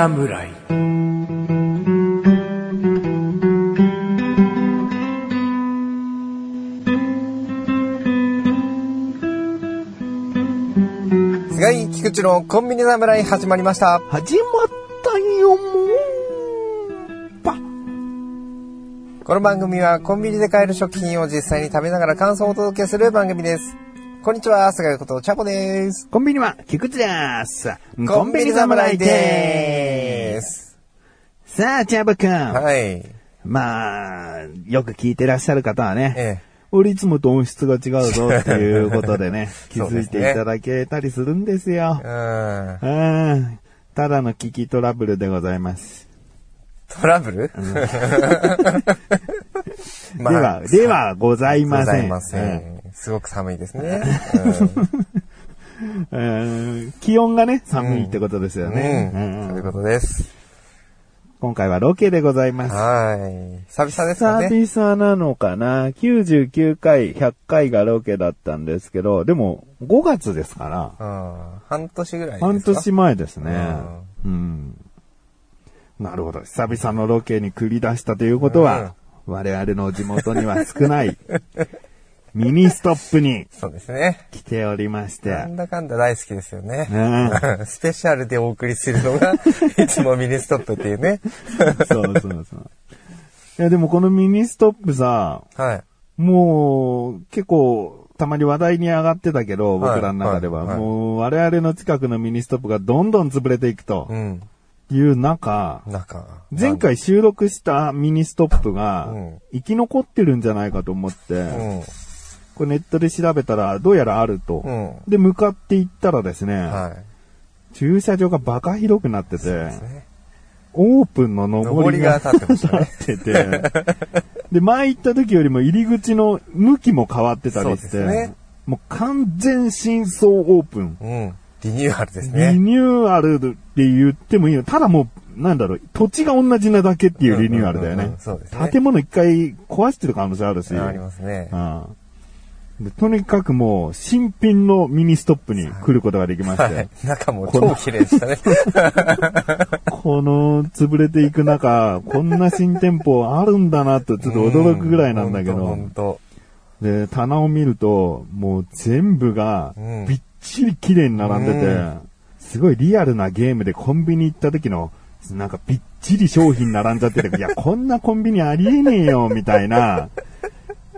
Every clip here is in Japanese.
侍菅井菊池のコンビニ侍始まりました。始まったよもこの番組はコンビニで買える食品を実際に食べながら感想をお届けする番組です。こんにちは、菅井ことチャボです。コンビニは菊池ですコンビニ侍です。さあ、チャボくん。はい。まあ、よく聞いてらっしゃる方はね、ええ。俺いつもと音質が違うぞっていうことでね、気づいていただけたりするんですよ。うん。うん。ただの聞きトラブルでございます。トラブル、までは、ではございません。ございません。すごく寒いですね。うんうん気温がね、寒いってことですようん。ね。うんうんそういうことです。今回はロケでございます。はい。久々ですかね。久々なのかな ?99 回、100回がロケだったんですけど、でも5月ですから、うん。半年ぐらいですか？半年前ですね。ううん。なるほど。久々のロケに繰り出したということは、我々の地元には少ない、ミニストップにそうですね。来ておりまして。なんだかんだ大好きですよね。う スペシャルでお送りするのが、いつもミニストップっていうね。そうそうそう。いや、でもこのミニストップさ、はい。もう、結構、たまに話題に上がってたけど、はい僕らの中では。はいはいもう、我々の近くのミニストップがどんどん潰れていくとうん。いう中。前回収録したミニストップがうん、生き残ってるんじゃないかと思って、うん。これネットで調べたら、どうやらあると。うん。で、向かっていったらですね、はい。駐車場がバカ広くなってて、ねオープンの上りが立ってましたね。立ってて、で、前行った時よりも入り口の向きも変わってたりして、ねもう完全新装オープン。うん。リニューアルですリね。ニューアルって言ってもいいよ。ただもう、なんだろう、土地が同じなだけっていうリニューアルだようんうんうんね。そうですね建物一回壊してる可能性あるし。ありますね。うんでとにかくもう、新品のミニストップに来ることができまして、はい。中も超綺麗でしたね。この潰れていく中、こんな新店舗あるんだなとちょっと驚くぐらいなんだけど、で、棚を見ると、もう全部がうん。びっちり綺麗に並んでて、うん。すごいリアルなゲームでコンビニ行った時の、なんかびっちり商品並んじゃってて、いや、こんなコンビニありえねえよ、みたいな、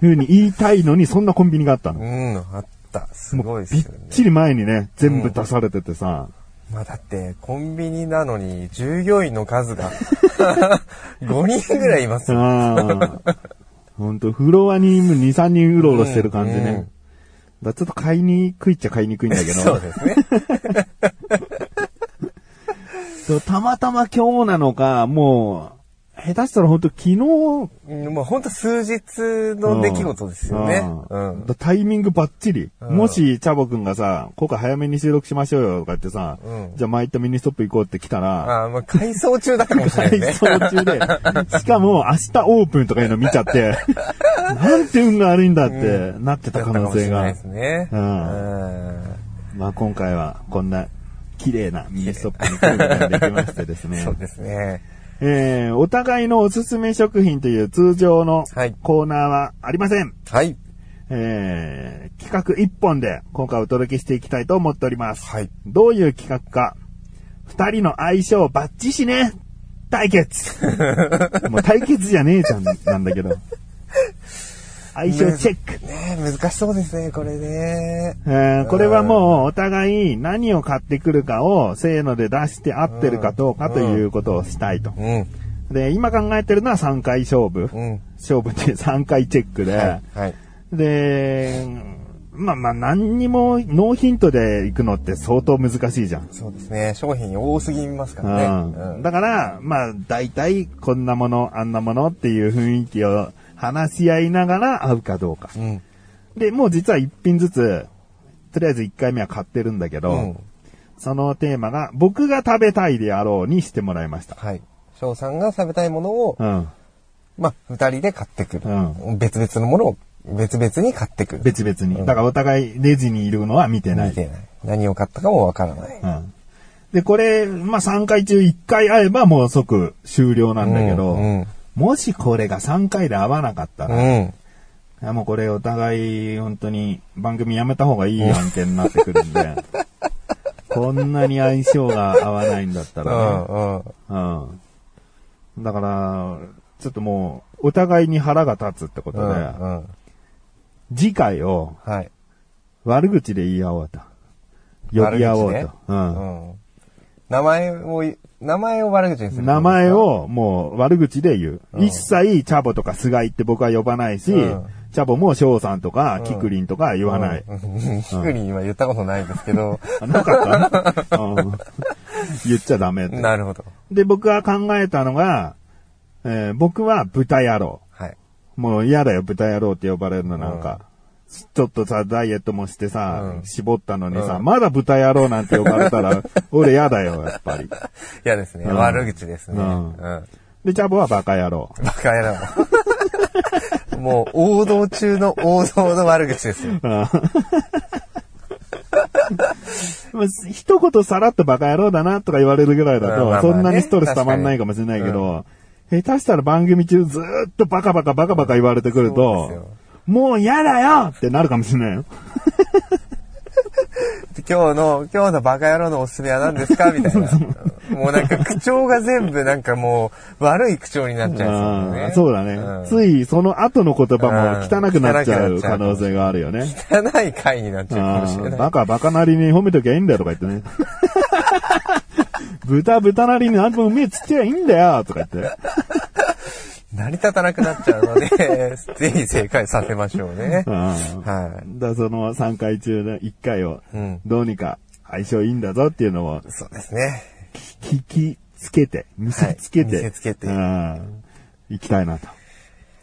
風に言いたいのに、そんなコンビニがあったの。うん、あった。すごいっすよね。ちり前にね、全部出されててさ、まあだって、コンビニなのに、従業員の数が、5人ぐらいいますよ。ほんと、フロアに2、3人うろうろしてる感じね。うんうんちょっと買いにくいっちゃ買いにくいんだけど。そうですね。たまたま今日なのか、もう、下手したら本当昨日、うんもう本当数日の出来事ですよね。ううんタイミングバッチリ。うんもし、チャボくんがさ、今回早めに収録しましょうよとか言ってさ、うんじゃあ前行ったミニストップ行こうって来たら、ああ、まあ改装中だったかもしれない配ね。送中で、しかも明日オープンとかいうの見ちゃって、なんて運が悪いんだってなってた可能性がだったかもしれないで。すね。ううんん。まあ今回はこんな綺麗なミニストップに来ることができましてですね。そうですね。えー、お互いのおすすめ商品という通常のはいコーナーはありません。はい。えー、企画一本で今回お届けしていきたいと思っております。はい。どういう企画か。二人の相性バッチしね。対決。もう対決じゃねえじゃん、なんだけど。相性チェック。ねえ難しそうですね、これね。えーこれはもうお互い何を買ってくるかをせーので出して合ってるかどうかということをしたいと。うん。で、今考えてるのは3回勝負。うん。勝負って3回チェックで。はい。はい。で、まあまあ何にもノーヒントで行くのって相当難しいじゃん。そうですね。商品多すぎますからね。うんうんだから、まあ大体こんなもの、あんなものっていう雰囲気を話し合いながら合うかどうか。うん。で、もう実は1品ずつ、とりあえず1回目は買ってるんだけど、うん。そのテーマが僕が食べたいであろうにしてもらいました。はい。翔さんが食べたいものを、うん。まあ、二人で買ってくる。う別々のものを別々に買ってくる。別々に。うんだからお互いレジにいるのは見てない。見てない。何を買ったかもわからない。うん。で、これ、まあ、3回中1回会えばもう即終了なんだけど、うんうんもしこれが3回で会わなかったら、いうん。やもうこれお互い本当に番組やめた方がいい案件になってくるんで、こんなに相性が合わないんだったうらね、んうん。うん。だから、ちょっともう、お互いに腹が立つってことで、うんうん。次回をはい。悪口で言い合おうと。呼び合おうと。うん。うん。名前を、名前を悪口にする。名前。をもう悪口で言う。うん一切チャボとか菅井って僕は呼ばないし、うんチャボも翔さんとかキクリンとか言わない。うん。キクリンは言ったことないですけど。あなかった、うん、言っちゃダメって。なるほど。で、僕が考えたのが、えー僕は豚野郎。はい。もう嫌だよ、豚野郎って呼ばれるのなんか。ちょっとさ、ダイエットもしてさ、うん絞ったのにさ、うんまだ豚野郎なんて呼ばれたら、俺嫌だよ、やっぱり。嫌ですね。うん悪口ですね。ううんん。で、チャボはバカ野郎。バカ野郎。もう、王道中の王道の悪口ですよ。うんまあ一言さらっとバカ野郎だなとか言われるぐらいだと、まあまあまあねそんなにストレス溜まんないかもしれないけど、下手したら番組中ずーっとバカバカバカバカ言われてくるそうとですよ、もう嫌だよってなるかもしれないよ。今日の、今日のバカ野郎のおすすめは何ですか？みたいな。もうなんか口調が全部なんかもう悪い口調になっちゃいそうだあね。ーそうだね、んついその後の言葉も汚くなっちゃううん可能性があるよね。汚い回になっちゃうかもしれない。バカバカなりに褒めときゃいいんだよとか言ってね。豚豚なりに何分うめえつってりゃいいんだよとか言って。成り立たなくなっちゃうので、ぜひ正解させましょうね。うんはだからその3回中の1回を。どうにか相性いいんだぞっていうのをそうですね。聞きつけて、見せつけて、はい見せつけてうん行きたいなと。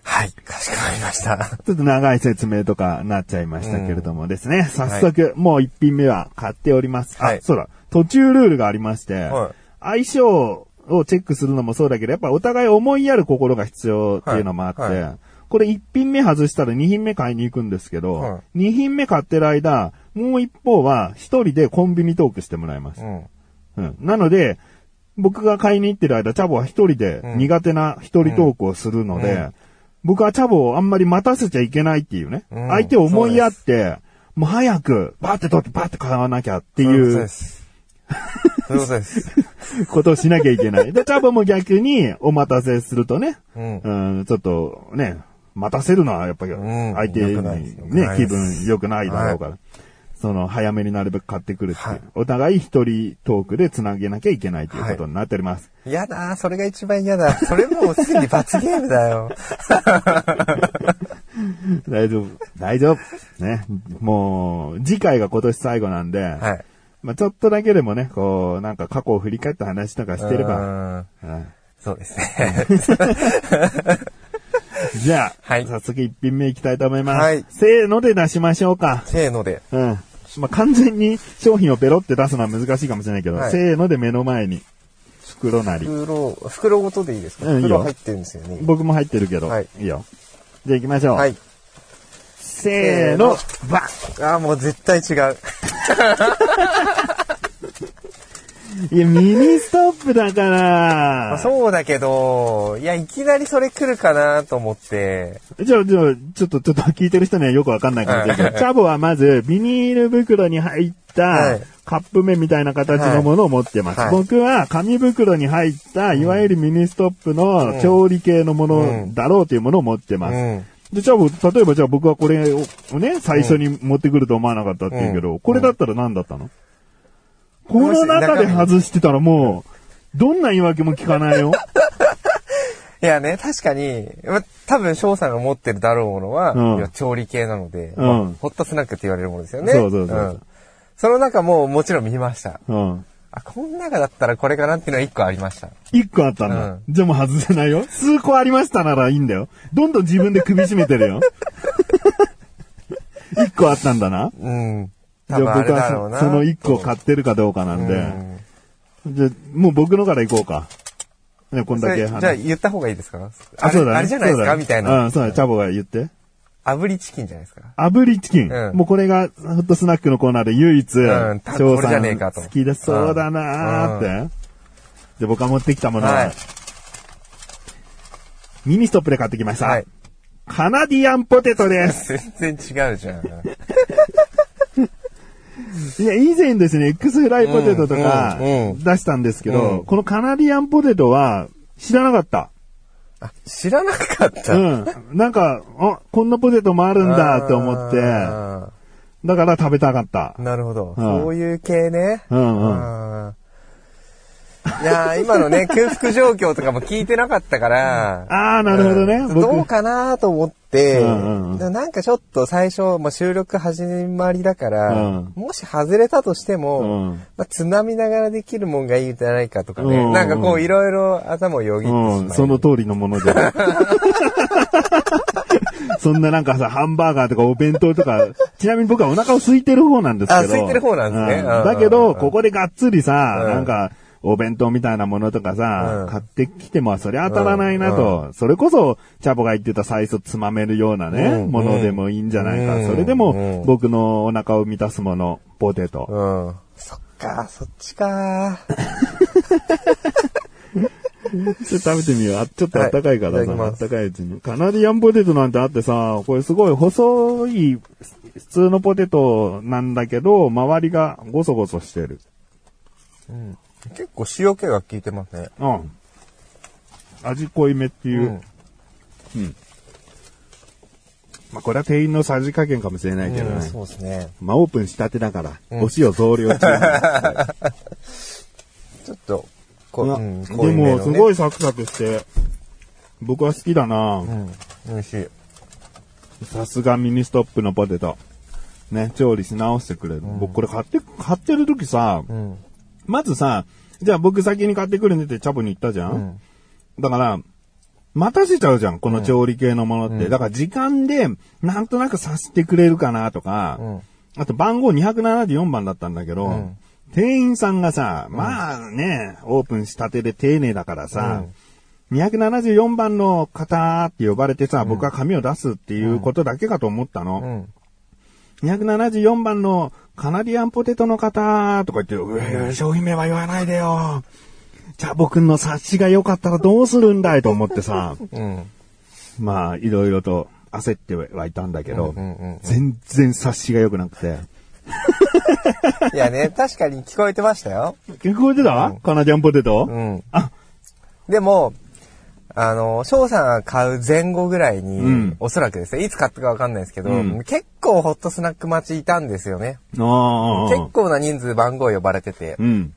はい。かしこまりました。ちょっと長い説明とかなっちゃいましたけれどもですね、早速、もう1品目は買っております。はいあ、そうだ、途中ルールがありまして、はい相性をチェックするのもそうだけど、やっぱお互い思いやる心が必要っていうのもあって、はいはこれ1品目外したら2品目買いに行くんですけど、は2品目買ってる間、もう一方は1人でコンビニトークしてもらいますう。ん。うん。なので、僕が買いに行ってる間、チャボは一人でうん苦手な一人トークをするので、うん僕はチャボをあんまり待たせちゃいけないっていうね。うん相手を思いやって、もう早く、バーって取ってバーって買わなきゃってそういうこというです。そういうことです。ことをしなきゃいけない。で、チャボも逆にお待たせするとね、うん。うん、ちょっとね、待たせるのはやっぱりうん相手にね、気分良くないだろうから。その、早めになるべく買ってくるっていう、はいお互い一人トークで繋げなきゃいけないということになっております。嫌だ、それが一番嫌だ。それもうすでに罰ゲームだよ。大丈夫。大丈夫。ね。もう、次回が今年最後なんで、はい。まあちょっとだけでもね、こう、なんか過去を振り返った話とかしてれば、そうですね。じゃあ、はい早速一品目いきたいと思います。はいせーので出しましょうか。せーので。うん。まあ完全に商品をペロって出すのは難しいかもしれないけど、はいせーので目の前に、袋なり。袋、袋ごとでいいですか？うん袋入ってるんですよね。僕も入ってるけど、はいいいよ。じゃあ行きましょう。はい。せーの、バンああ、もう絶対違う。いや、ミニストップだからまあ。あそうだけど、いや、いきなりそれ来るかなと思って。じゃあ、じゃあ、ちょっと、ちょっと聞いてる人にはよくわかんないかもしれないけど、はいチャボはまず、ビニール袋に入ったはい、カップ麺みたいな形のものを持ってます。はい僕は、紙袋に入った、いわゆるミニストップの調理系のものだろうというものを持ってます。うん。で、チャボ、例えばじゃあ僕はこれをね、最初に持ってくると思わなかったって言うけど、これだったら何だったの？この中で外してたらもう、どんな言い訳も聞かないよ。いやね、確かに、ま多分翔さんが持ってるだろうものは、うん。調理系なので、うん。まあホットスナックって言われるものですよね。そうそうそうう。ん。その中ももちろん見ました。うん。あ、この中だったらこれかなっていうのは一個ありました。一個あったんだ。うんじゃあもう外せないよ。数個ありましたならいいんだよ。どんどん自分で首絞めてるよ。一個あったんだな。うん。じゃあ僕は。そその一個買ってるかどうかなんで。うんじゃあもう僕のから行こうか。ね、こんそだけれじゃあ言った方がいいですか？あそうだね。あれじゃないですか？みたいな。うん、そうだね。チャボが言って。炙りチキンじゃないですか。炙りチキン。うんもうこれがホットスナックのコーナーで唯一、ん多分翔これじゃねえかと好きでそうだなーって。で、僕が持ってきたものは、はい。ミニストップで買ってきました。はい。カナディアンポテトです。全然違うじゃん。いや、以前ですね、X フライポテトとかうんうんうん出したんですけど、うんこのカナディアンポテトは知らなかった。あ、知らなかった。うん。なんか、あ、こんなポテトもあるんだって思って、あだから食べたかったー。なるほど。うんそういう系ね。うんうん。うんいやー今のね、空腹状況とかも聞いてなかったから、あー、なるほどね。どうかなと思って、うんうんなんかちょっと最初、まあ、収録始まりだから、うん。もし外れたとしても、うん。まあ、つまみながらできるもんがいいんじゃないかとかね、うんなんかこういろいろ頭をよぎってしまう、うんその通りのもので。そんななんかさ、ハンバーガーとかお弁当とか、ちなみに僕はお腹を空いてる方なんですけど。あ空いてる方なんですね。うん。うん。だけど、ここでがっつりさ、うん。なんか、お弁当みたいなものとかさ、うん買ってきてもそれ当たらないなと、それこそ、チャボが言ってた最初つまめるようなね、うんものでもいいんじゃないか。うんそれでうもん、僕のお腹を満たすもの、ポテト。うん。そっか、そっちか。ちょっと食べてみよう。あちょっとあったかいからさ、あったかいうちに。カナディアンポテトなんてあってさ、これすごい細い、普通のポテトなんだけど、周りがゴソゴソしてる。うん結構塩気が効いてますね。うん。味濃いめっていう。うんうん。まあこれは店員のさじ加減かもしれないけどね。うんそうですね。まあオープンしたてだから、うんお塩増量中。ちょっと、こうん、でも、すごいサクサクして、僕は好きだなうん、美味しい。さすがミニストップのポテト。ね、調理し直してくれる。僕これ買って、買ってる時さ、うん。まずさ、じゃあ僕先に買ってくるねってチャボに言ったじゃん、うん。だから、待たせちゃうじゃん、この調理系のものって。うんだから時間で、なんとなくさせてくれるかなとか、うん。あと番号274番だったんだけど、うん店員さんがさ、まあね、オープンしたてで丁寧だからさ、274番の方って呼ばれてさ、僕は紙を出すっていうことだけかと思ったの。うん。274番のカナディアンポテトの方とか言って、うえ商品名は言わないでよ。チャボくんの察しが良かったらどうするんだいと思ってさ、うん。まあ、いろいろと焦ってはいたんだけど、うんうんうん全然察しが良くなくて。いやね、確かに聞こえてましたよ。聞こえてた、カナディアンポテト、うん。あ、でも、あの、翔さんが買う前後ぐらいに、うんおそらくですね、いつ買ったかわかんないですけど、うん結構ホットスナック待ちいたんですよね。結構な人数番号呼ばれてて。うん。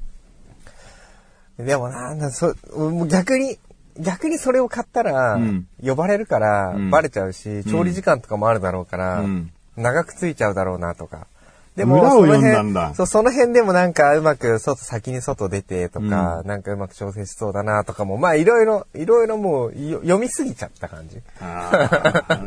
でもなんだ、そ、もう逆に、逆にそれを買ったら、うん呼ばれるからうんバレちゃうし、調理時間とかもあるだろうから、うん長くついちゃうだろうなとか。で裏をその読んだんだ辺、そう、その辺でもなんかうまく外、先に外出てとか、なんかうまく調整しそうだなとかも、まあいろいろ、いろいろもうよ読みすぎちゃった感じ。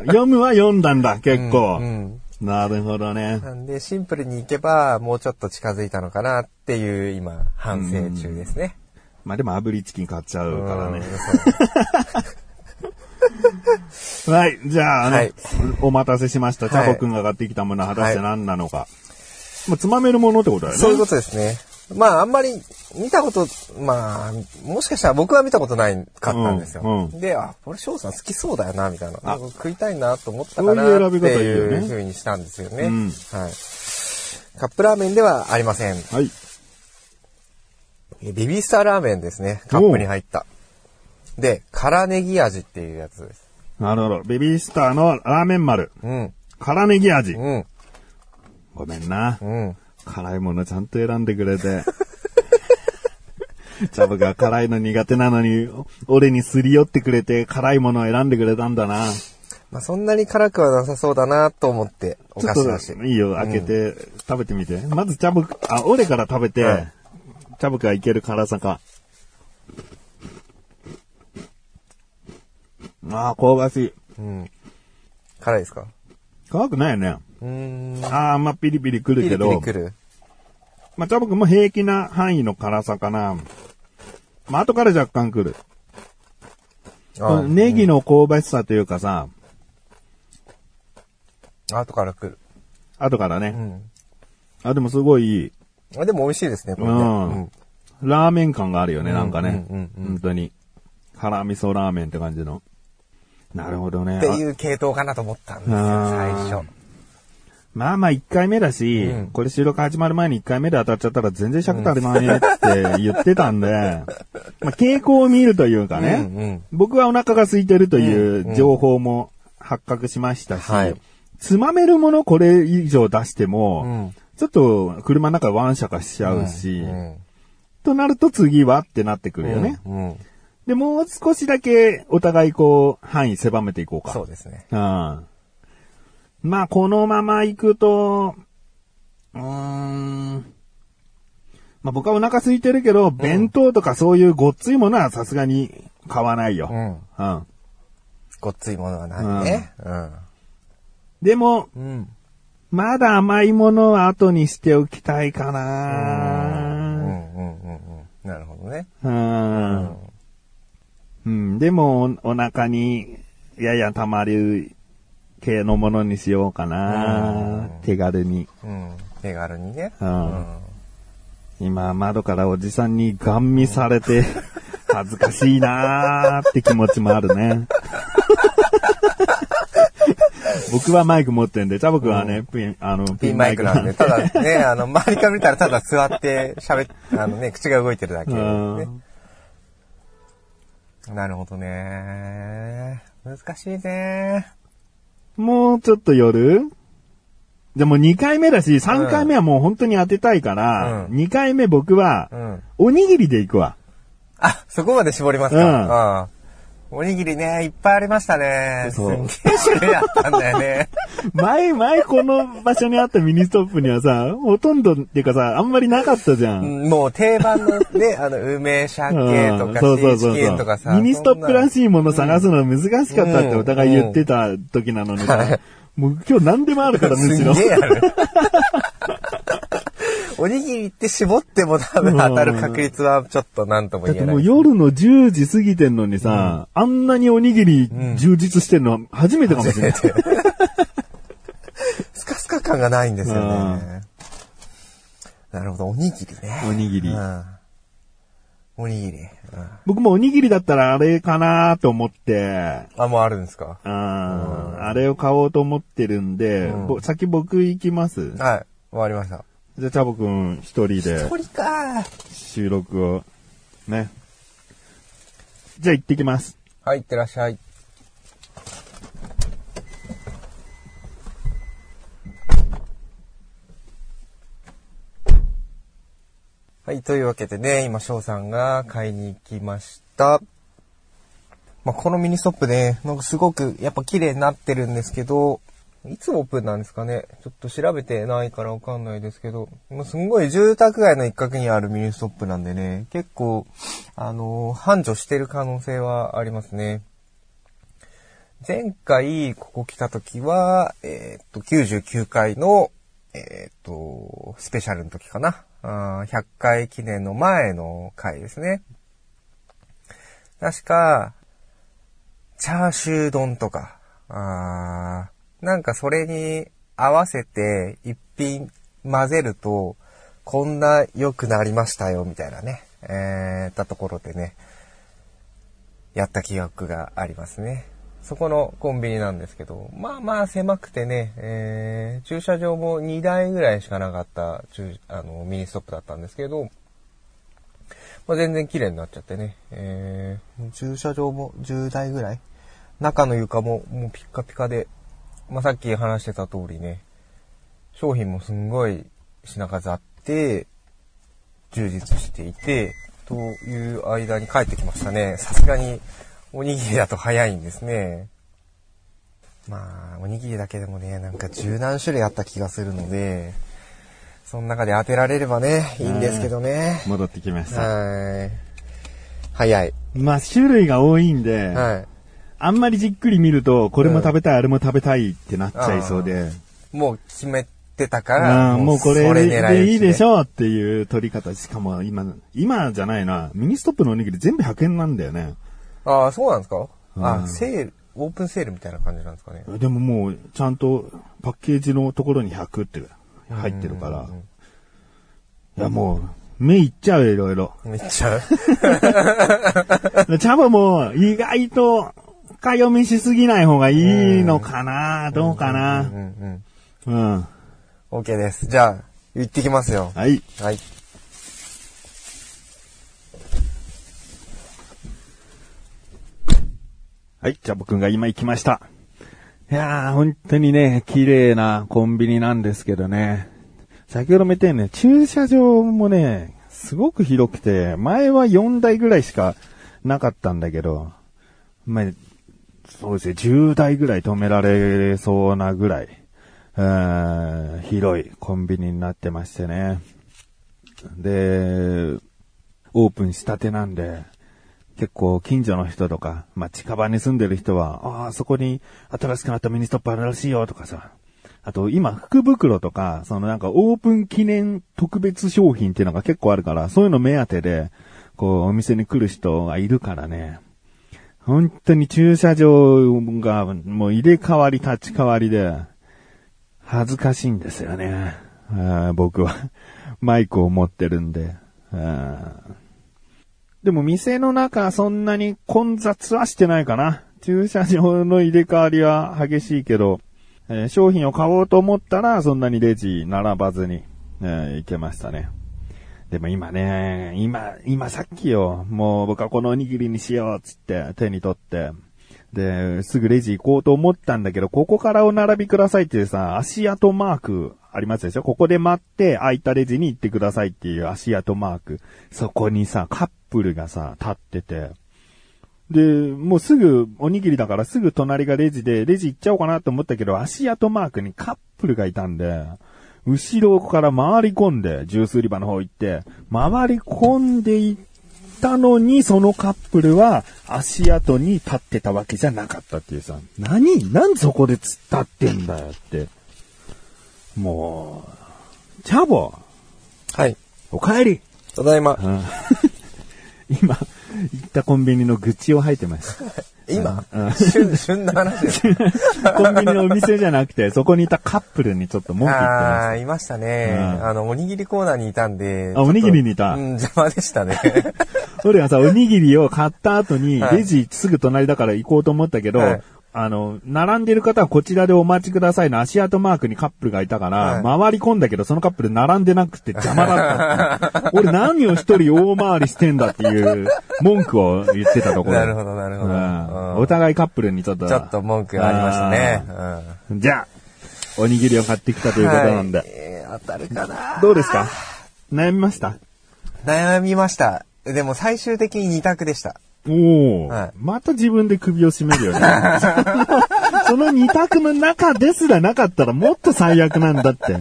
読むは読んだんだ、結構。うん。なるほどね。なんでシンプルにいけば、もうちょっと近づいたのかなっていう今、反省中ですね。まあでも炙りチキン買っちゃうからね はい。じゃあ、あの、はいお待たせしました。チャボくんが買ってきたものは果たして何なのか。まあ、つまめるものってことだよね。そういうことですね。まあ、あんまり見たこと、まあ、もしかしたら僕は見たことないかったんですよ。うんうんで、あ、これ翔さん好きそうだよな、みたいな。あ食いたいなと思ったかなそういう選びって方いうふうにしたんですよね。うんはい。カップラーメンではありません。はい。ビースターラーメンですね。カップに入った。で、辛ネギ味っていうやつです。なるほど。ベビースターのラーメン丸。うん。辛ネギ味。うん。ごめんな。うん。辛いものちゃんと選んでくれて。チャボが辛いの苦手なのに、俺にすり寄ってくれて辛いものを選んでくれたんだな。まあ、そんなに辛くはなさそうだなと思って、お菓子だし。といいよ、開けて食べてみて。まずチャボく、あ、俺から食べて、はいチャボくがいける辛さか。ああ、香ばしい。うん。辛いですか？辛くないよね。うーん。ああ、まあ、ピリピリくるピリけど。ピリくる。まあ、チャボくんも平気な範囲の辛さかな。まあ、後から若干くる。あネギの香ばしさというかさ、後から来る。後からね。うん。あ、でもすごいいい。あでも美味しいですね、これね。うんラーメン感があるよね、うんなんかね。うんうんうん本当に。辛味噌ラーメンって感じの。なるほどね。っていう系統かなと思ったんですよ、あ最ー初。まあまあ1回目だし、うんこれ収録始まる前に1回目で当たっちゃったら全然尺足りないねって言ってたんで、まあ傾向を見るというかね、うんうん僕はお腹が空いてるという情報も発覚しましたし、はいつまめるものこれ以上出しても、うんちょっと車の中ワンシャカしちゃうし、うんとなると次はってなってくるよね。うんうんで、もう少しだけお互いこう、範囲狭めていこうか。そうですね。うん。まあ、このまま行くと、うーん。まあ僕はお腹空いてるけど、弁当とかそういうごっついものはさすがに買わないよ。うん。うん。ごっついものはないね。うん。でも、うん。まだ甘いものは後にしておきたいかうん。うな。ん。うん。うん。なるほどね。うん。うん。でも、おお腹にやや溜まる系のものにしようかな。手軽に。うん。手軽にね。うん今、窓からおじさんにガン見されて、恥ずかしいなーって気持ちもあるね。僕はマイク持ってんで、チャボくんはね、ピン、あの、ピンマイクなんで、ただね、あの、周りから見たらただ座って喋っ、あのね、口が動いてるだけね。んなるほどね。難しいね。もうちょっと夜？でも2回目だし、3回目はもう本当に当てたいから、うん2回目僕はう、ん。おにぎりで行くわ。あ、そこまで絞りますか。うん。おにぎりね、いっぱいありましたね。すんげえ種類あったんだよね。前、前この場所にあったミニストップにはさ、ほとんどっていうかさ、あんまりなかったじゃん。うんもう定番のね、あの、梅鮭とか、シそうそうそうそうーチキンとかさ。ミニストップらい。しいもの探すの難しかったってお互い言ってた時なのにさ、もう今日何でもあるからむしろ。すげえある。おにぎりって絞っても多分当たる確率はちょっとなんともだってもう言えない。夜の10時過ぎてんのにさ、あんなにおにぎり充実してんのは初めてかもしれない。スカスカ感がないんですよね。なるほど、おにぎりね。おにぎり。うん。おにぎり。うん僕もおにぎりだったらあれかなと思って、あ、もうあるんですか？ああれを買おうと思ってるんで、うんぼ先僕行きます。はい。わかりました。じゃあ、チャボくん一人で鳥か収録を、ね。じゃあ行ってきます。はい、いってらっしゃい。はい、というわけでね、今、翔さんが買いに行きました。まあ、このミニストップね、なんかすごくやっぱ綺麗になってるんですけど、いつオープンなんですかねちょっと調べてないからわかんないですけど、もうすんごい住宅街の一角にあるミニストップなんでね、結構、あのー繁盛してる可能性はありますね。前回ここ来た時は、えーっと、99回の、えーっと、スペシャルの時かな。あ100回記念の前の回ですね。確か、チャーシュー丼とか、あーなんかそれに合わせて一品混ぜると、こんな良くなりましたよ、みたいなね。えー、たところでね、やった記憶がありますね。そこのコンビニなんですけど、まあまあ狭くてね、えー、駐車場も2台ぐらいしかなかったあのミニストップだったんですけど、まあ、全然綺麗になっちゃってね、えー、駐車場も10台ぐらい？中の床ももうピッカピカで、まあ、さっき話してた通りね、商品もすんごい品数あって、充実していて、という間に帰ってきましたね。さすがにおにぎりだと早いんですね。まあ、おにぎりだけでもね、なんか十何種類あった気がするので、その中で当てられればね、いいんですけどね。戻ってきました。はい。早い。まあ、種類が多いんで、はい。あんまりじっくり見ると、これも食べたい、あれも食べたいってなっちゃいそうで、もう決めてたかあら、あもうこれそでいいでしょうっていう取り方。しかも今、今じゃないな、ミニストップのおにぎり全部100円なんだよね。ああ、そうなんですか？うんあ、セール、オープンセールみたいな感じなんですかね。でももう、ちゃんとパッケージのところに100って入ってるから。いやもう、目いっちゃうよ、いろいろ。めっちゃ。チャボも意外と、深読みしすぎない方がいいのかな、どうかうんな？うんうん。うん。OK です。じゃあ、行ってきますよ。はい。はい。はい、チャボくんが今行きました。いやー、本当にね、綺麗なコンビニなんですけどね。先ほども言ったようにね、駐車場もね、すごく広くて、前は4台ぐらいしかなかったんだけど、まあ、そうですね、10台ぐらい止められそうなぐらい、うー広いコンビニになってましてね。で、オープンしたてなんで、結構近所の人とか、まあ、近場に住んでる人は、ああ、そこに新しくなったミニストップあるらしいよとかさ。あと、今、福袋とか、そのなんかオープン記念特別商品っていうのが結構あるから、そういうの目当てで、こう、お店に来る人がいるからね。本当に駐車場がもう入れ替わり立ち替わりで、恥ずかしいんですよね。あ僕は。マイクを持ってるんで。あでも店の中そんなに混雑はしてないかな。駐車場の入れ替わりは激しいけど、えー商品を買おうと思ったらそんなにレジ並ばずに、えー行けましたね。でも今ね、今、今さっきよ、もう僕はこのおにぎりにしようっつって手に取って、で、すぐレジ行こうと思ったんだけど、ここからお並びくださいっていうさ、足跡マークありますでしょ？ここで待って空いたレジに行ってくださいっていう足跡マーク。そこにさ、カップルがさ、立ってて、で、もうすぐ、おにぎりだからすぐ隣がレジで、レジ行っちゃおうかなと思ったけど、足跡マークにカップルがいたんで、後ろから回り込んで、ジュース売り場の方行って、回り込んでいったのに、そのカップルは足跡に立ってたわけじゃなかったっていうさ、何？なんでそこで突っ立ってんだよって。もう、チャボ、はい。お帰り。ただいま。うん 今、行ったコンビニの愚痴を吐いてます。今うん旬、旬な話です。コンビニのお店じゃなくて、そこにいたカップルにちょっと文句言ってあまあ、いましたね。うんあの、おにぎりコーナーにいたんで。あおにぎりにいたうん、邪魔でしたね。す。俺がさ、おにぎりを買った後に、はいレジすぐ隣だから行こうと思ったけど、はいあの、並んでる方はこちらでお待ちくださいの足跡マークにカップルがいたから、はい回り込んだけど、そのカップル並んでなくて邪魔だった。俺何を一人大回りしてんだっていう文句を言ってたところ。なるほど、なるほど。うんうんお互いカップルにちょっと。ちょっと文句がありましたね。うんじゃあ、おにぎりを買ってきたということなんで。はいえー当たるかなどうですか？悩みました？悩みました。でも最終的に2択でした。おお、はいまた自分で首を絞めるよね。その二択の中ですらなかったらもっと最悪なんだって。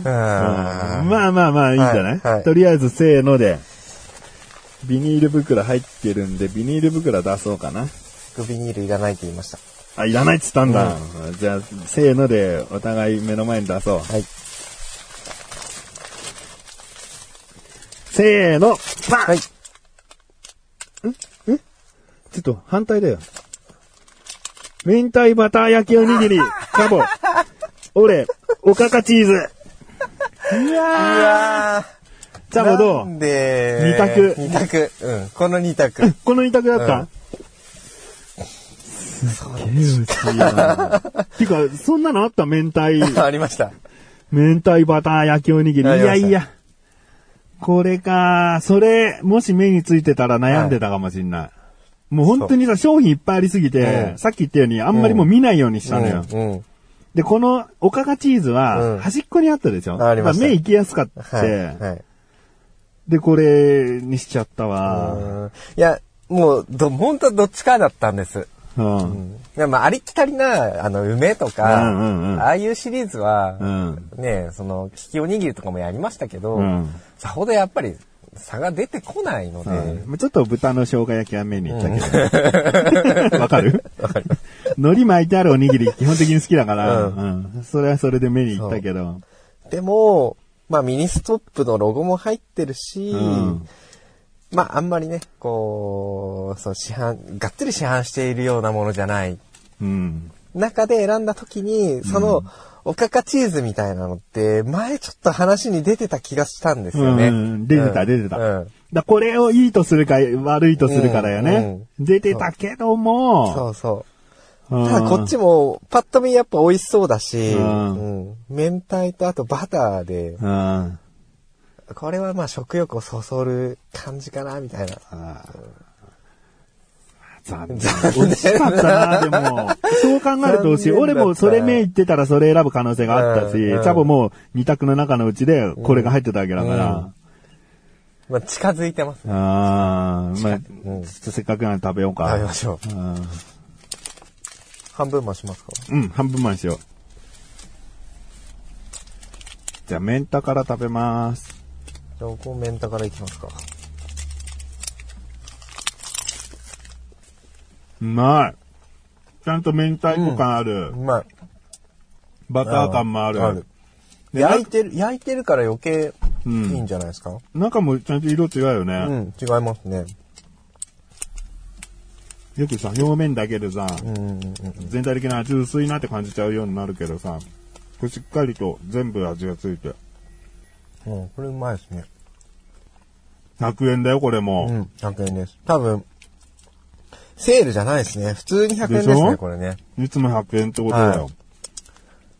うん。まあまあまあいいんじゃない、はいはいとりあえずせーので、ビニール袋入ってるんで、ビニール袋出そうかな。ビニールいらないって言いました。あ、いらないっつったんだ。じゃあ、せーのでお互い目の前に出そう。はい。せーの、パン、はい。ちょっと反対だよ。明太バター焼きおにぎり、カボ、俺、おかかチーズ。いいややー、チャボどなうんで、二択二択。うん。この二択。この二択だった、うんすっげえ美味しいな。てか、そんなのあった？明太、ありました。明太バター焼きおにぎり。いやいや。これか、それ、もし目についてたら悩んでたかもしんない。もう本当にさ、商品いっぱいありすぎて、うんさっき言ったようにあんまりもう見ないようにしたのよ。うん。うんで、このおかかチーズうんは、端っこにあったでしょ、ありました目行きやすかった、はい。はい。で、これにしちゃったわ。うんいや、もう、ど、本当どっちかだったんです。うん。うん。まあ、ありきたりな、あの、梅とか、うんうんうんああいうシリーズは、うん。ね、その、利きおにぎりとかもやりましたけど、うんさほどやっぱり差が出てこないので、うんちょっと豚の生姜焼きは目にいったけど。わ、かる？海苔巻いてあるおにぎり基本的に好きだから、ううん。それはそれで目にいったけど。でも、まあミニストップのロゴも入ってるし、うん。まあ、あんまりね、こう、そう、市販、がっつり市販しているようなものじゃない。うん。中で選んだ時に、その、おかかチーズみたいなのって、前ちょっと話に出てた気がしたんですよね。うん出てたうん出てたうん。だこれをいいとするか悪いとするかだよね。出てたけども、そうそう。うんただこっちも、パッと見やっぱ美味しそうだし、ううんん。明太とあとバターで、うん。これはまあ食欲をそそる感じかな、みたいな。残念。美味しかったな、でも。そう考えると美味しい。俺もそれ目言ってたらそれ選ぶ可能性があったし、チうんうんャボも二択の中のうちでこれが入ってたわけだから。まあ近づいてますね。あーまあ、うんちょっとせっかくなんで食べようか。食べましょう。うん半分増しますか？うん、半分まにしよう。じゃあ、メンタから食べます。じゃあ、こう、メンタからいきますか。うまい。ちゃんと明太子感ある。うまい。バター感もある。ある。で焼いてる、焼いてるから余計いうんいんじゃないですか、中もちゃんと色違うよね。うん、違いますね。よくさ、表面だけでさ、うん、うん、うん。全体的な味薄いなって感じちゃうようになるけどさ、これしっかりと全部味がついて。うん、これうまいですね。100円だよ、これも。うん、100円です。多分、セールじゃないですね。普通に100円ですね、これね。いつも100円ってことだよ。はい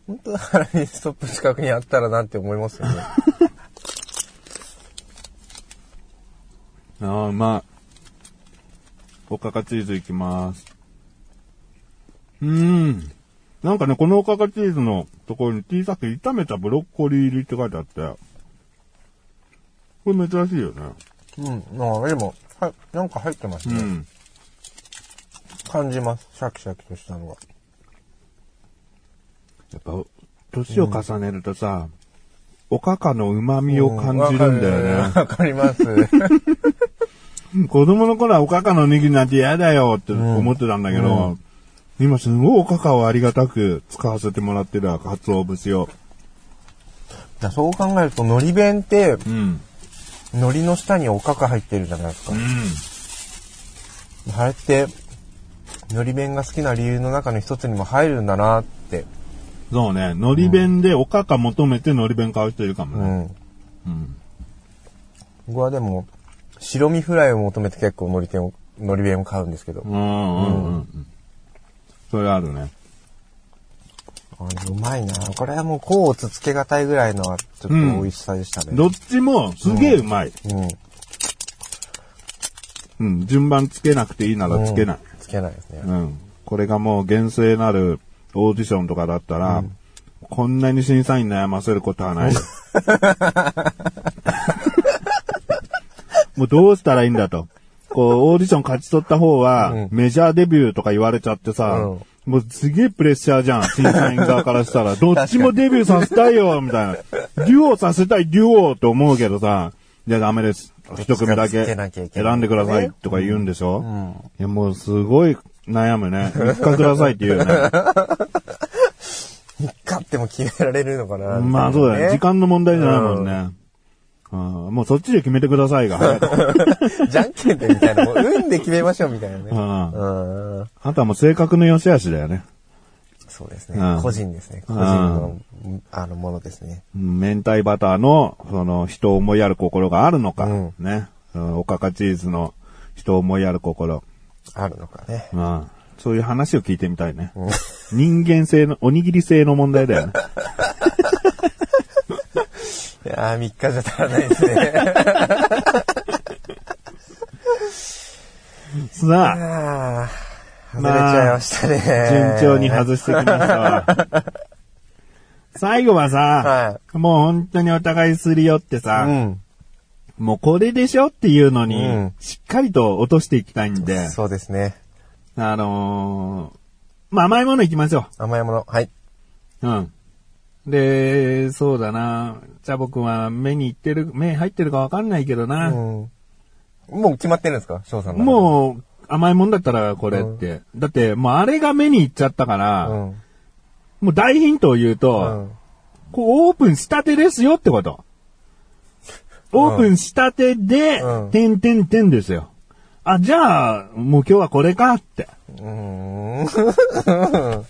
本当だ。からミニストップ近くにあったらなって思いますよね。ああ、うまい。おかかチーズいきます。うーん。なんかね、このおかかチーズのところに小さく炒めたブロッコリー入りって書いてあって、これ珍しいよね。うん、まあでも、はい、なんか入ってますね。うん。感じます。シャキシャキとしたのが。やっぱ、年を重ねるとさ、おかかの旨味を感じるんだよね。わかります。子供の頃はおかかのおにぎりなんて嫌だよって思ってたんだけど、今すごいおかかをありがたく使わせてもらってるわ、鰹節を。だそう考えると、海苔弁って、うん。海苔の下におかか入ってるじゃないですかう。ん。あれって、海苔弁が好きな理由の中の一つにも入るんだなって。そうね。海苔弁でおかか求めて海苔弁買う人いるかうもね。ん。うん。僕はでも、白身フライを求めて結構海苔弁を、海苔弁を買うんですけど。うんうんうんうん。それあるね。あうまいなこれはもう甲をつつけがたいぐらいのちょっと美味しさでしたね。どっちもすげえうまい。うん。うん。順番つけなくていいならつけない。つけないですね。うん。これがもう厳正なるオーディションとかだったら、こんなに審査員悩ませることはないよ。もうどうしたらいいんだと。こう、オーディション勝ち取った方は、うんメジャーデビューとか言われちゃってさ、うんもうすげえプレッシャーじゃん、審査員側からしたら。どっちもデビューさせたいよ、みたいな。デュオさせたい、デュオって思うけどさ、いや、ダメです。一組だけ選んでくださいとか言うんでしょ、うん。いや、もうすごい悩むね。3日くださいって言うよね。3日っても決められるのかな？まあそうだよ。時間の問題じゃないもんね。あーもうそっちで決めてくださいが。じゃんけんでみたいな。もう運で決めましょうみたいなね。うんうん。あとはもう性格の良し悪しだよね。そうですねうん。個人ですね。個うん人の、あの、ものですね。うん明太バターの、その、人を思いやる心があるのか。うんね。うんおかかチーズの人を思いやる心。あるのかね。うんそういう話を聞いてみたいね。人間性の、おにぎり性の問題だよね。いやー、3日じゃ足らないですね。さあ、外れちゃいましたね。順調に外してきましたわ。最後はさ、はもう本当にお互いすり寄ってさ、うん。もうこれでしょっていうのに、うんしっかりと落としていきたいんで、そうですね。あのーまあ、甘いものいきましょ甘いもの。はい。う。うん。で、そうだな。チャボくんは目にいってる、目入ってるかわかんないけどうな。ん。もう決まってるんですか？翔さんの。もう、甘いもんだったらこれって。だって、もうあれが目にいっちゃったから、うん。もう大ヒントを言うと、うん。こうオープンしたてですよってこと。オープンしたてで、うんてんてんてんですよ。あ、じゃあ、もう今日はこれかって。うーん。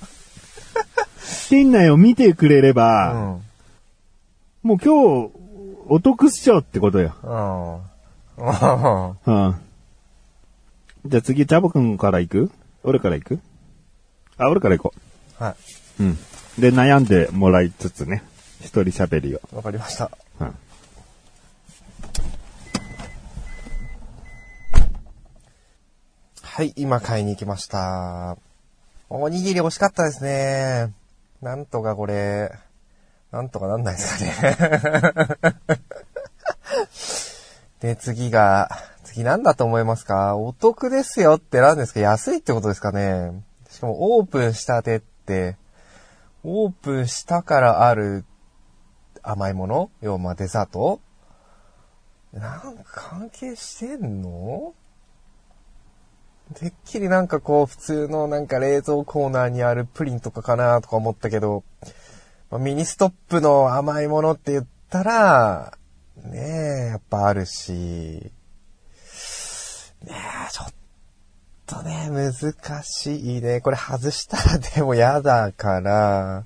店内を見てくれれば、うん。もう今日、お得っしょってことよ。うん。うん。うん。じゃあ次、チャボくんから行く？俺から行く？あ、俺から行こはい。う。うん。で、悩んでもらいつつね、一人喋りを。わかりました。うん。はい、今買いに行きました。おにぎり惜しかったですね。なんとかこれ、なんとかなんないですかね。で、次が、次なんだと思いますか？お得ですよって何ですか？安いってことですかね？しかもオープンしたてって、オープンしたからある甘いもの？要はまあデザート？なんか関係してんの？てっきりなんかこう普通のなんか冷蔵コーナーにあるプリンとかかなとか思ったけど、まミニストップの甘いものって言ったら、ねえ、やっぱあるし、ねえ、ちょっとね、難しいね。これ外したらでも嫌だから、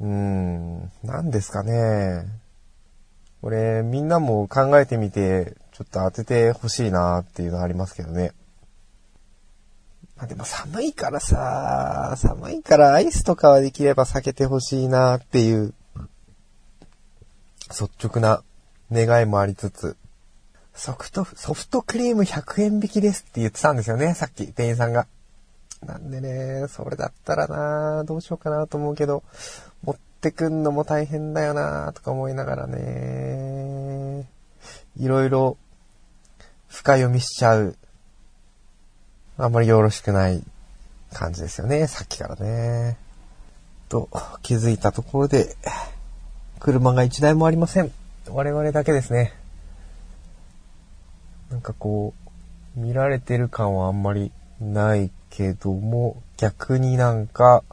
うーん、何ですかね。これ、みんなも考えてみて、ちょっと当ててほしいなっていうのありますけどね。まあ、でも寒いからさ、寒いからアイスとかはできれば避けてほしいなっていう、率直な願いもありつつ、ソフト、ソフトクリーム100円引きですって言ってたんですよね、さっき店員さんが。なんでね、それだったらなどうしようかなと思うけど、持ってくんのも大変だよなとか思いながらね、いろいろ深読みしちゃう。あんまりよろしくない感じですよね、さっきからね。と、気づいたところで、車が一台もありません。我々だけですね。なんかこう、見られてる感はあんまりないけども、逆になんか、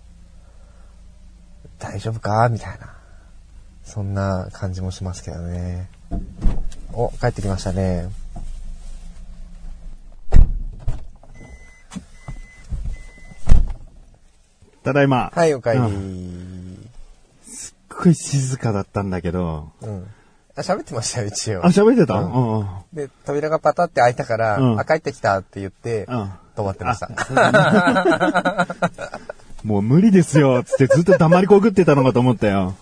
大丈夫か？みたいな。そんな感じもしますけどね。お、帰ってきましたね。ただいま。はい、お帰り。ううんすっごい静かだったんだけど。あ、喋ってましたよ、一応あ、。喋ってた？ううんんうん。で、扉がパタって開いたから、うんあ、帰ってきたって言って、うん止まってました。もう無理ですよ、つってずっと黙りこぐってたのかと思ったよ。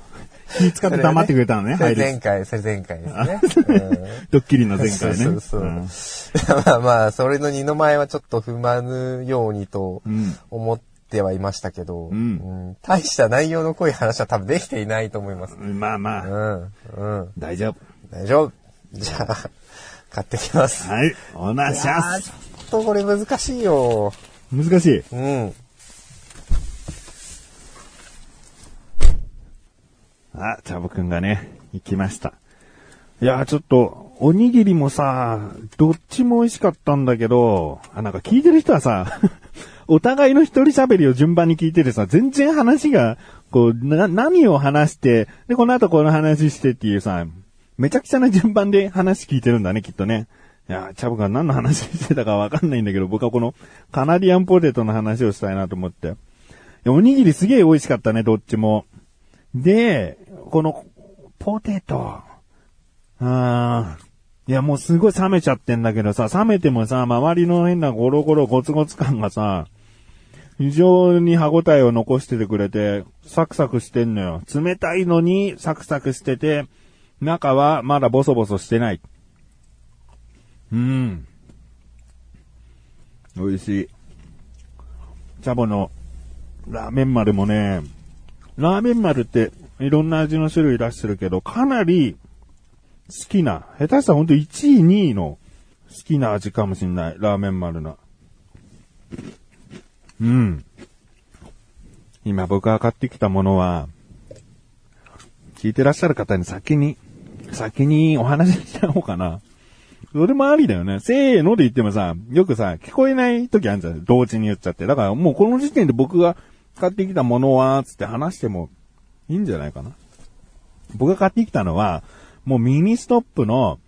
気使って黙ってくれたのね、それ前回、それ前回ですね。う んドッキリの前回ね。そうそうそううん まあまあ、それの二の前はちょっと踏まぬようにとうん思ってはいましたけど、んうん大した内容の濃い話は多分できていないと思います。まあまあ、うん、うん、大丈夫。大丈夫。じゃあ、買ってきます。はい、おなしゃあーちょっとこれ難しいよ。難しい。うん。あ、チャボくんがね、行きました。いやー、ちょっと、おにぎりもさ、どっちも美味しかったんだけど、あ、なんか聞いてる人はさ、お互いの一人喋りを順番に聞いててさ、全然話が、こう、な、何を話して、で、この後この話してっていうさ、めちゃくちゃな順番で話聞いてるんだね、きっとね。いや、チャボが何の話してたかわかんないんだけど、僕はこのカナディアンポテトの話をしたいなと思って。いやおにぎりすげえ美味しかったね、どっちも。で、この、ポテト。あーいや、もうすごい冷めちゃってんだけどさ、冷めてもさ、周りの変なゴロゴロゴツゴツ感がさ、非常に歯応えを残しててくれて、サクサクしてんのよ。冷たいのにサクサクしてて、中はまだボソボソしてない。うん。美味しい。チャボのラーメン丸もね、ラーメン丸っていろんな味の種類出してるけど、かなり好きな、下手したらほんと1位、2位の好きな味かもしんない。ラーメン丸の。うん。今僕が買ってきたものは、聞いてらっしゃる方に先に、先にお話ししちゃおうかな。それもありだよね。せーので言ってもさ、よくさ、聞こえない時あるじゃん。同時に言っちゃって。だからもうこの時点で僕が買ってきたものは、つって話してもいいんじゃないかな。僕が買ってきたのは、もうミニストップの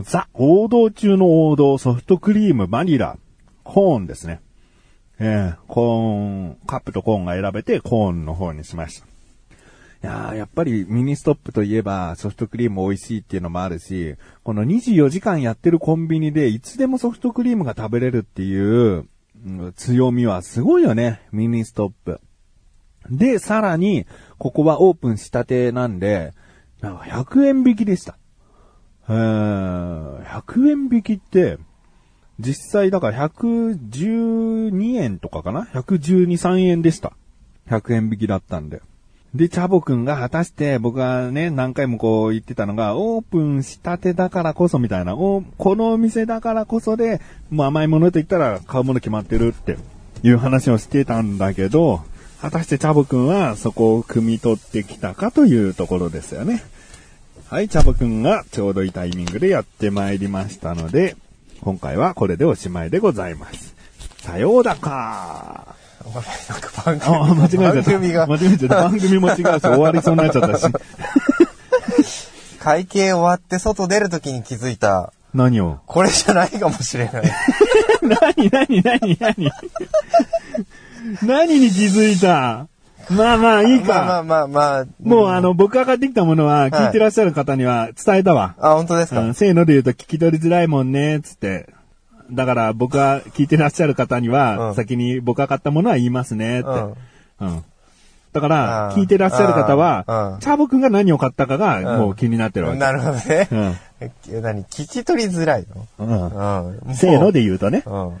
ザ王道中の王道ソフトクリームバニラコーンですね。えー、コーン、カップとコーンが選べてコーンの方にしました。いややっぱりミニストップといえばソフトクリーム美味しいっていうのもあるし、この24時間やってるコンビニでいつでもソフトクリームが食べれるっていう、強みはすごいよね、ミニストップ。で、さらに、ここはオープンしたてなんで、なんか100円引きでした。えー、100円引きって、実際だから112円とかかな ?112、3円でした。100円引きだったんで。で、チャボくんが果たして僕がね、何回もこう言ってたのが、オープンしたてだからこそみたいな、おこのお店だからこそで、もう甘いものと言ったら買うもの決まってるっていう話をしてたんだけど、果たしてチャボくんはそこを汲み取ってきたかというところですよね。はい、チャボくんがちょうどいいタイミングでやってまいりましたので、今回はこれでおしまいでございます。さようだかお前なんか番あ、間違えちゃった。番組が間違えちゃった。番組も違うし、終わりそうになっちゃったし。会計終わって外出るときに気づいた。何を？これじゃないかもしれない。何何何何？何に気づいた？まあまあいいまあまあか。まあまあ。もうあの、僕が買ってきたものは聞いてらっしゃる方には伝えたわ。あ、本当ですか、うん、せーので言うと聞き取りづらいもんね、つって。だから僕が聞いてらっしゃる方には、うん先に僕が買ったものは言いますね、って。うんうん。だから聞いてらっしゃる方あはーう、んチャボくんが何を買ったかがうんもう気になってるわけ。なるほどね。うんえ何？聞き取りづらいうん。のうん。せーので言うとね。うん。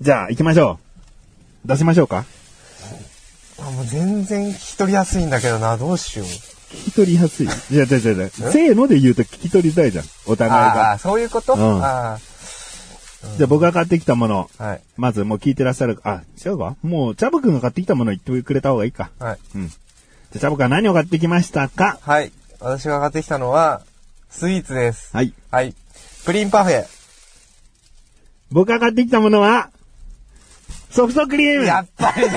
じゃあ、行きましょう。出しましょうか。あもう全然聞き取りやすいんだけどな、どうしよう。聞き取りやすい。いや、違う違う違う。せーので言うと聞き取りづらいじゃん。お互いあが。あ、そういうこと、うんあじゃあ僕が買ってきたもの、あ、はい。まずもう聞いてらっしゃる、あ、違うかもう、チャボくんが買ってきたもの言ってくれた方がいいか。はい。うん。じゃあ、チャボくんは何を買ってきましたか？はい。私が買ってきたのは、スイーツです。はい。はい。プリンパフェ。僕が買ってきたものは、ソフトクリームやっぱりね、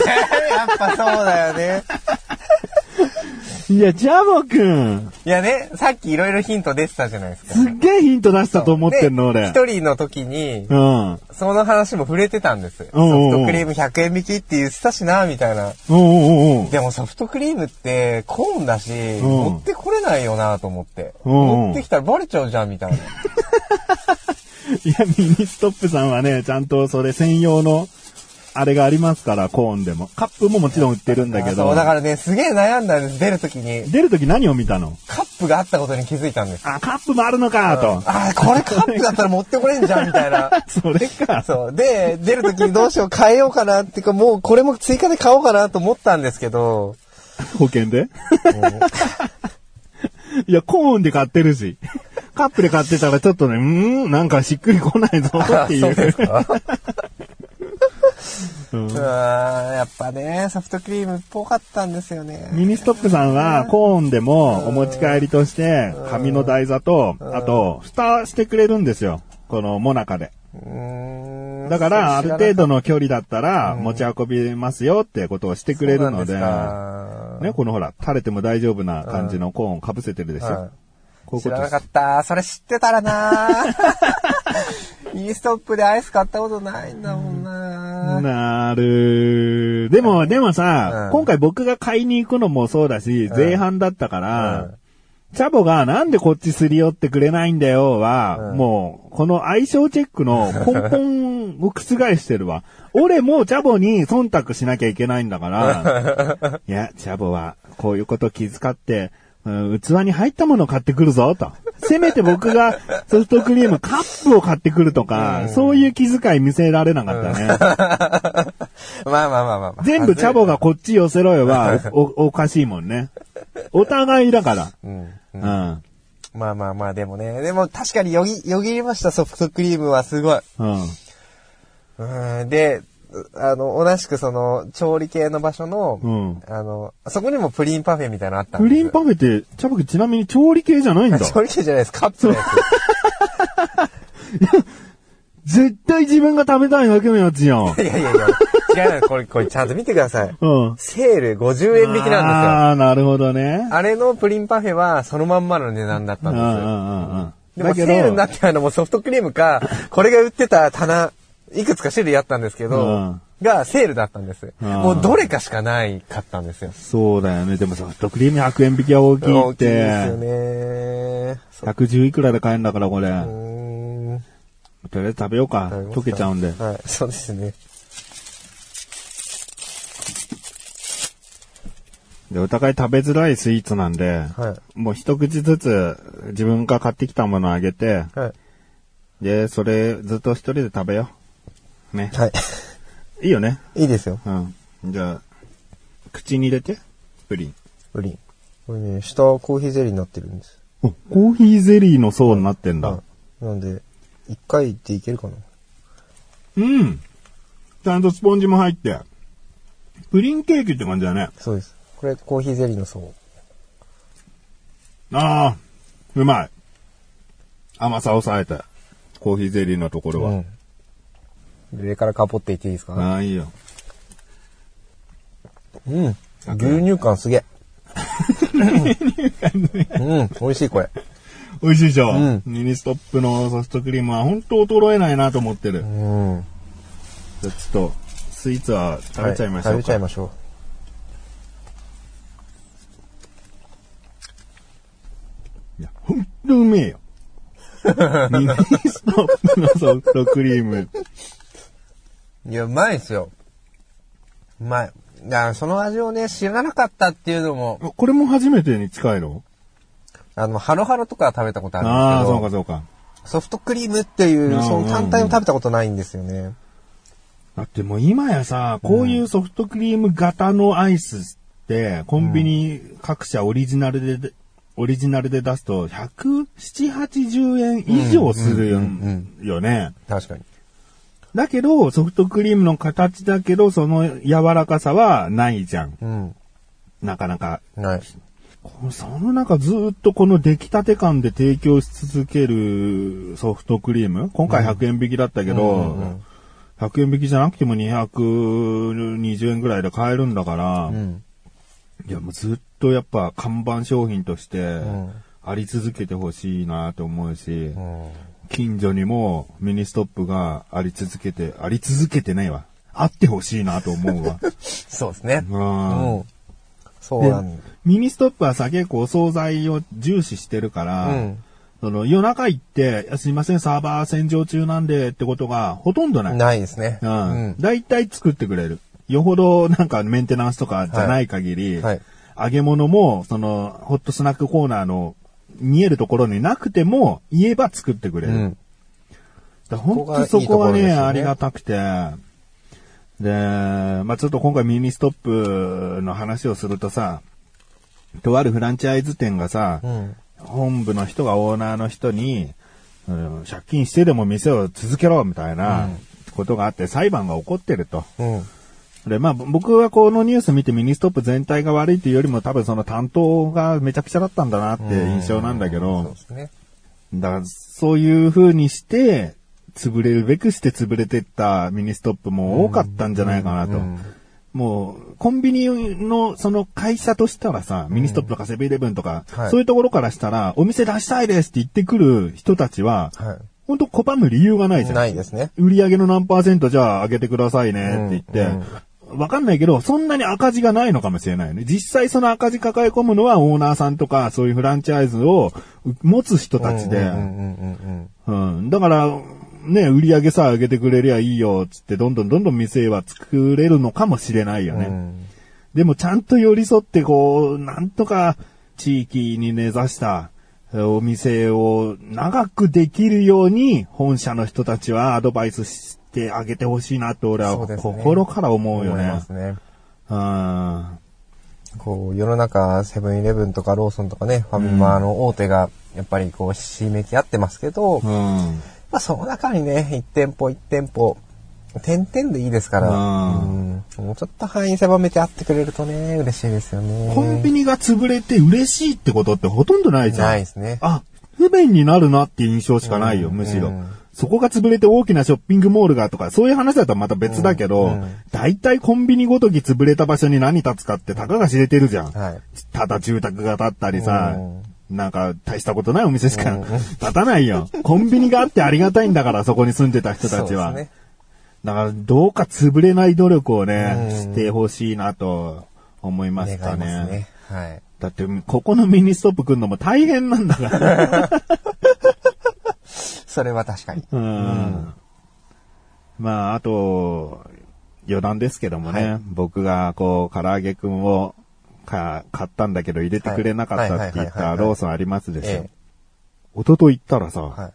やっぱそうだよね。いや、チャボくん、いやね、さっきいろいろヒント出てたじゃないですか。すっげえヒント出したと思ってんの、俺。で一人の時に、うん。うんその話も触れてたんですよ。うんうんうんソフトクリーム100円引きって言ってたしな、みたいな。うんうんうん。でもソフトクリームってコーンだし、ん持ってこれないよなと思って。うんうん持ってきたらバレちゃうじゃん、みたいな。いや、ミニストップさんはね、ちゃんとそれ専用の、あれがありますから、コーンでも。カップももちろん売ってるんだけどそう、。だからね、すげえ悩んだんです、出る時に。出るとき何を見たの？カップがあったことに気づいたんです。あ、カップもあるのか、と。あー、これカップだったら持ってこれんじゃん、みたいな。それか。そう。で、出る時にどうしよう、変えようかなっていうか、もうこれも追加で買おうかなと思ったんですけど、保険で？いや、コーンで買ってるし。カップで買ってたらちょっとね、うーん、なんかしっくりこないぞっていう。そうですか。うん。やっぱね、ソフトクリームっぽかったんですよね。ミニストップさんはコーンでもお持ち帰りとして紙の台座と、あと、蓋してくれるんですよ。このモナカで。だから、ある程度の距離だったらうん。持ち運びますよってことをしてくれるので、ね、このほら、垂れても大丈夫な感じのコーンをかぶせてるでしょ。知らなかった。それ知ってたらな ミニストップでアイス買ったことないんだもんなるほど。でも、でもさ、うん今回僕が買いに行くのもそうだし、ん前半だったから、うんチャボがなんでこっちすり寄ってくれないんだよは、うんもう、この相性チェックの根本を覆してるわ。俺もチャボに忖度しなきゃいけないんだから、いや、チャボはこういうこと気遣って、うん器に入ったものを買ってくるぞ、と。せめて僕がソフトクリームカップを買ってくるとか、そういう気遣い見せられなかったね。まあまあまあまあまあ。全部チャボがこっち寄せろよは、お、おかしいもんね。お互いだから。うん。ううんん。まあまあまあ、でもね。でも確かによぎ、よぎりました、ソフトクリームはすごい。うん。うん。で、あの、同じくその、調理系の場所の、うんあの、そこにもプリンパフェみたいなのあったプリンパフェって、チャボくんちなみに調理系じゃないんだ。調理系じゃないです、カップのや絶対自分が食べたいだけのやつじゃん。いやいやいや、違うな、これ、これちゃんと見てください。うん。セール50円引きなんですよ。ああ、なるほどね。あれのプリンパフェはそのまんまの値段だったんですよ。うんうんうんうん。でもセールになってあるのもソフトクリームか、これが売ってた棚、いくつか種類あったんですけど、うんがセールだったんです。うんもうどれかしかないかったんですよ。そうだよね。でもソフトクリーム100円引きは大きいっ大きいですよて。ね。そ110いくらで買えるんだから、これ。とりあえず食べようか。溶けちゃうんで。はい、そうですね。で、お互い食べづらいスイーツなんで、はい。もう一口ずつ自分が買ってきたものをあげて、はい。で、それずっと一人で食べよう。ね。はい。いいよね。いいですよ。うん。じゃあ、口に入れて。プリン。プリン。これね、下はコーヒーゼリーになってるんです。お、コーヒーゼリーの層になってんだ。はい。なんで、一回でいけるかなうん。ちゃんとスポンジも入って。プリンケーキって感じだね。そうです。これコーヒーゼリーの層。ああ、うまい。甘さを抑えて。コーヒーゼリーのところは。うん。上からかぽっていっていいですか？ああ、いいよ。うん。牛乳感すげえ。うん、美味しいこれ。美味しいでしょ、うんミニストップのソフトクリームは本当衰えないなと思ってる。うん。じゃあちょっと、スイーツは食べちゃいましょうか。は食べちゃいましょいや、ほんとうめえよ。ミニストップのソフトクリーム。う。いや、うまいですよ。うまい。だからその味をね、知らなかったっていうのも、これも初めてに近いの？あの、ハロハロとかは食べたことあるんああ、ですけど、そうかそうか。ソフトクリームっていう、うんその単体を食べたことないんですよね。だってもう今やさ、こういうソフトクリーム型のアイスって、コンビニ各社オリジナルで、オリジナルで出すと、170、80円以上するよよね。確かに。だけど、ソフトクリームの形だけど、その柔らかさはないじゃん。うん。なかなか。ない。このその中ずっとこの出来たて感で提供し続けるソフトクリーム今回100円引きだったけど、うんうんうん100円引きじゃなくても220円ぐらいで買えるんだから、うん。いやもうずっとやっぱ看板商品としてんあり続けてほしいなと思うし、うん。近所にもミニストップがあり続けて、あり続けてないわ。あってほしいなと思うわ。そうですね。うんうん。そうなんだ。ミニストップはさ、結構お惣菜を重視してるから、うんその夜中行って、すいません、サーバー洗浄中なんでってことがほとんどない。ないですね。うん。大体作ってくれる。よほどなんかメンテナンスとかじゃない限り、はい。揚げ物も、その、ホットスナックコーナーの見えるところになくても、言えば作ってくれる。うん。だ本当そこはねいいねありがたくて。で、まあちょっと今回ミニストップの話をするとさ、とあるフランチャイズ店がさ、うん。本部の人がオーナーの人に、うん借金してでも店を続けろみたいなうんことがあって裁判が起こってると。うん。で、まあ僕はこのニュース見てミニストップ全体が悪いというよりも多分その担当がめちゃくちゃだったんだなって印象なんだけどそうですね。だからそういう風にして、潰れるべくして潰れてったミニストップも多かったんじゃないかなと。うんもう、コンビニのその会社としたらさ、ミニストップとかセブンイレブンとか、はいそういうところからしたら、お店出したいですって言ってくる人たちは、は本当拒む理由がないい。じゃん。ないですね。売り上げの何パーセントじゃあ上げてくださいねって言って、わかんないけど、そんなに赤字がないのかもしれないよね。実際その赤字抱え込むのはオーナーさんとか、そういうフランチャイズを持つ人たちで、うん。だから、ね、売り上げさえ上げてくれりゃいいよ、つって、どんどんどんどん店は作れるのかもしれないよね。うん。でもちゃんと寄り添って、こう、なんとか地域に根ざしたえお店を長くできるように、本社の人たちはアドバイスしてあげてほしいなって俺は心から思うよね思いま。すね。うん。こう、世の中、セブンイレブンとかローソンとかね、ファミマの大手が、やっぱりこう、ひしめき合ってますけど、まうん。あその中にね、1店舗1店舗、点々でいいですから、ううんもうちょっと範囲狭めてあってくれるとね、嬉しいですよね。コンビニが潰れて嬉しいってことってほとんどないじゃん。ないですね。あ、不便になるなっていう印象しかないよ、うんむしろ。うんそこが潰れて大きなショッピングモールがとか、そういう話だったらまた別だけど、うんう体コンビニごとき潰れた場所に何立つかってたかが知れてるじゃん。はい。ただ住宅が建ったりさ、うなんか大したことないお店しか建たないよ。コンビニがあってありがたいんだから、そこに住んでた人たちは。ね。だから、どうか潰れない努力をね、うんしてほしいなと思いましたね。ね。はい。だって、ここのミニストップ来るのも大変なんだから。それは確かに。うん。まあ、あと、余談ですけどもね、はい僕がこう、からあげクンをか買ったんだけど入れてくれなかったって言ったローソンありますでしょええ。一昨日行ったらさ、はい。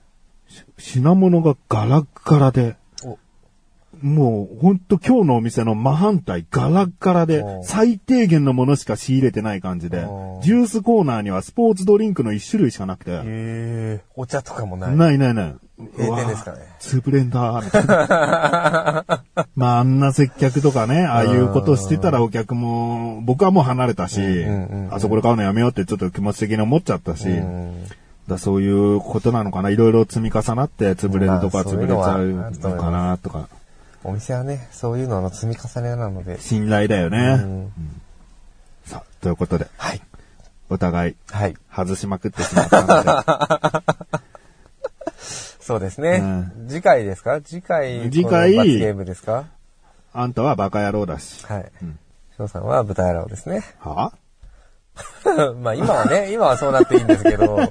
品物がガラッガラで、おもうほんと今日のお店の真反対ガラッガラでお最低限のものしか仕入れてない感じでお、ジュースコーナーにはスポーツドリンクの一種類しかなくて、へえ。お茶とかもない。ないないない。閉店ですかねうわ潰れんだーみたいな。まああんな接客とかね、ああいうことしてたらお客も、僕はもう離れたし、うんうんうんあそこで買うのやめようってちょっと気持ち的に思っちゃったし、うんだそういうことなのかな。いろいろ積み重なって潰れるとかまあ潰れちゃそうのかなとか。お店はね、そういうのの積み重ねなので。信頼だようね。んさあ、ということで、はい。お互いはい。外しまくってしまったので、そうですね。う次回ですか？次回、次回ゲームですか？あんたはバカ野郎だし。はいうん。翔さんは豚野郎ですね。は？まあ今はね、今はそうなっていいんですけど、はい。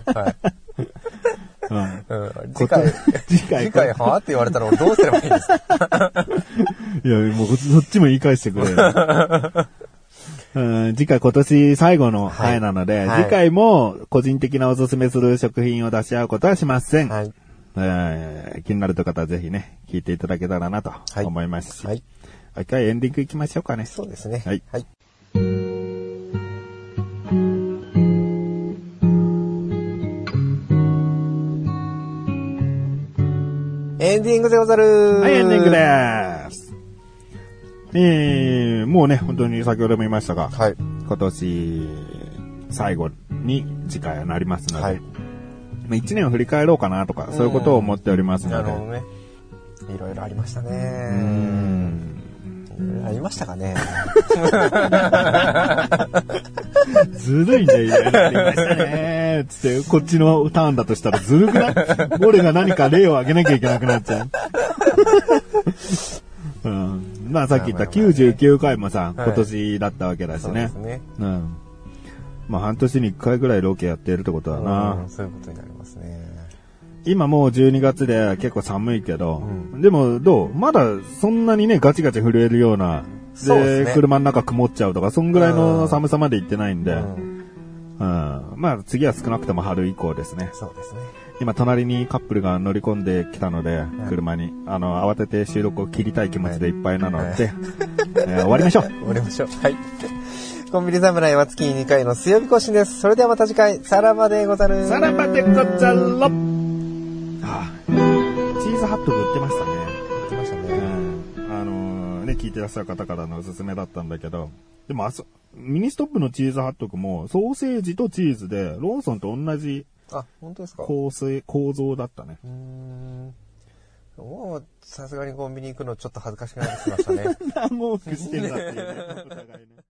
うん。うん、次回、次回次回はって言われたら俺どうすればいいんですか？いや、もうそっちも言い返してくれよ。うん、次回今年最後の回なので、はい次回も個人的なおすすめする食品を出し合うことはしません。はい。えー気になると方はぜひね、聞いていただけたらなとはい思いますし。はい。一回エンディング行きましょうかね。そうですね。はいはい。エンディングでござるはい、エンディングです。えー、もうね、本当に先ほども言いましたが、はい。今年最後に次回はなりますので、はい。まあ一年を振り返ろうかなとか、そういうことを思っておりますので。なるほどね。いろいろありましたね。うーんいろいろありましたかね。ずるいね、やりましたね。つって、こっちのターンだとしたらずるくない？俺が何か例を挙げなきゃいけなくなっちゃう。うん、まあさっき言った99回もさ、はい今年だったわけだしねそうです。ね。うん。まあ半年に1回ぐらいロケやってるってことだな。うんそういうことになりますね。今もう12月で結構寒いけど、うでもどう？まだそんなにね、ガチガチ震えるような、ですね車の中曇っちゃうとか、そんぐらいの寒さまで行ってないんで、ううんん。まあ次は少なくとも春以降ですね。そうですね。今隣にカップルが乗り込んできたので、車に、あの、慌てて収録を切りたい気持ちでいっぱいなので、はい えー終わりましょう。終わりましょう。はい。コンビニ侍は月に2回の水曜日更新です。それではまた次回、さらばでござる。さらばでござる。あチーズハットグ売ってましたね。ね、聞いてらっしゃる方からのおすすめだったんだけど、でもあそ、ミニストップのチーズハットグも、ソーセージとチーズで、ローソンと同じあ、本当ですか？構成、構造だったね。うーん。もう、さすがにコンビニ行くのちょっと恥ずかしくなってきましたね。何往復してんだっていうね、お互いね。